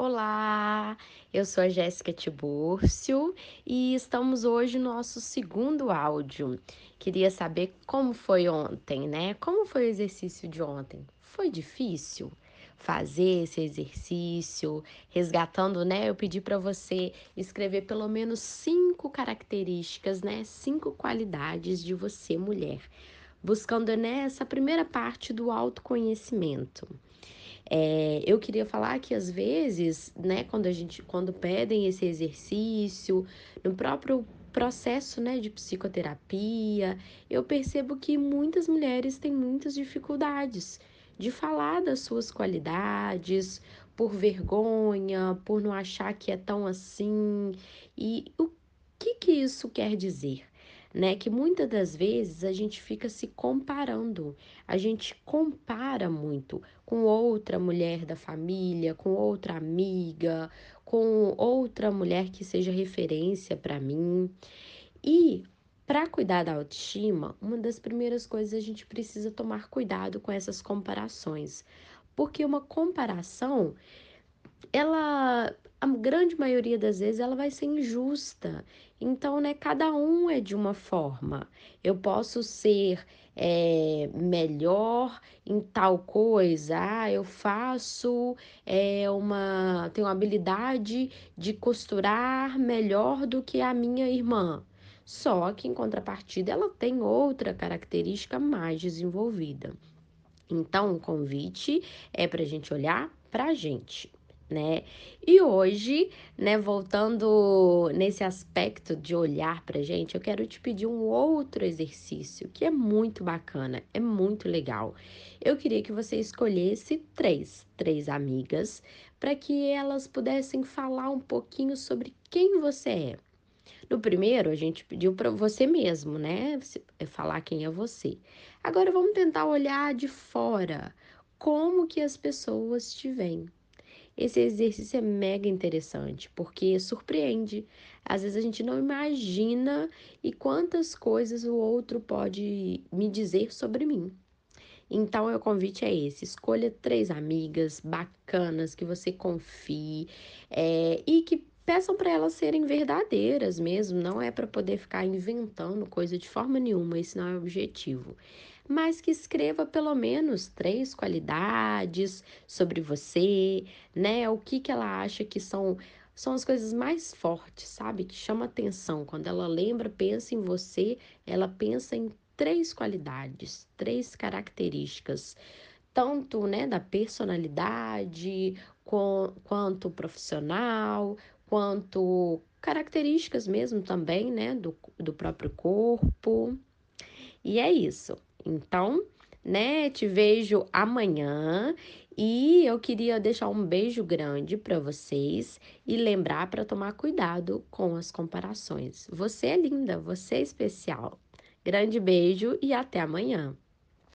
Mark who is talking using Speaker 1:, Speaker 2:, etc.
Speaker 1: Olá, eu sou a Jéssica Tibúrcio e estamos hoje no nosso segundo áudio. Queria saber como foi ontem, né? Como foi o exercício de ontem? Foi difícil fazer esse exercício, resgatando, né? Eu pedi para você escrever pelo menos cinco características, né? Cinco qualidades de você, mulher, buscando nessa né, primeira parte do autoconhecimento. É, eu queria falar que às vezes, né, quando a gente, quando pedem esse exercício, no próprio processo, né, de psicoterapia, eu percebo que muitas mulheres têm muitas dificuldades de falar das suas qualidades, por vergonha, por não achar que é tão assim. E o que que isso quer dizer? Né? Que muitas das vezes a gente fica se comparando, a gente compara muito com outra mulher da família, com outra amiga, com outra mulher que seja referência para mim. E para cuidar da autoestima, uma das primeiras coisas a gente precisa tomar cuidado com essas comparações, porque uma comparação ela a grande maioria das vezes ela vai ser injusta. Então, né, cada um é de uma forma. Eu posso ser é, melhor em tal coisa. Ah, eu faço é, uma. tenho habilidade de costurar melhor do que a minha irmã. Só que, em contrapartida, ela tem outra característica mais desenvolvida. Então, o convite é para a gente olhar para a gente né? E hoje, né, voltando nesse aspecto de olhar pra gente, eu quero te pedir um outro exercício que é muito bacana, é muito legal. Eu queria que você escolhesse três, três amigas, para que elas pudessem falar um pouquinho sobre quem você é. No primeiro, a gente pediu para você mesmo, né? Falar quem é você. Agora vamos tentar olhar de fora como que as pessoas te veem esse exercício é mega interessante, porque surpreende. Às vezes a gente não imagina e quantas coisas o outro pode me dizer sobre mim. Então, o convite é esse: escolha três amigas bacanas que você confie é, e que peçam para elas serem verdadeiras mesmo. Não é para poder ficar inventando coisa de forma nenhuma, esse não é o objetivo mas que escreva pelo menos três qualidades sobre você, né? O que, que ela acha que são são as coisas mais fortes, sabe? Que chama atenção. Quando ela lembra, pensa em você, ela pensa em três qualidades, três características, tanto né, da personalidade, com, quanto profissional, quanto características mesmo também, né, do, do próprio corpo. E é isso. Então, né, te vejo amanhã e eu queria deixar um beijo grande para vocês e lembrar para tomar cuidado com as comparações. Você é linda, você é especial. Grande beijo e até amanhã.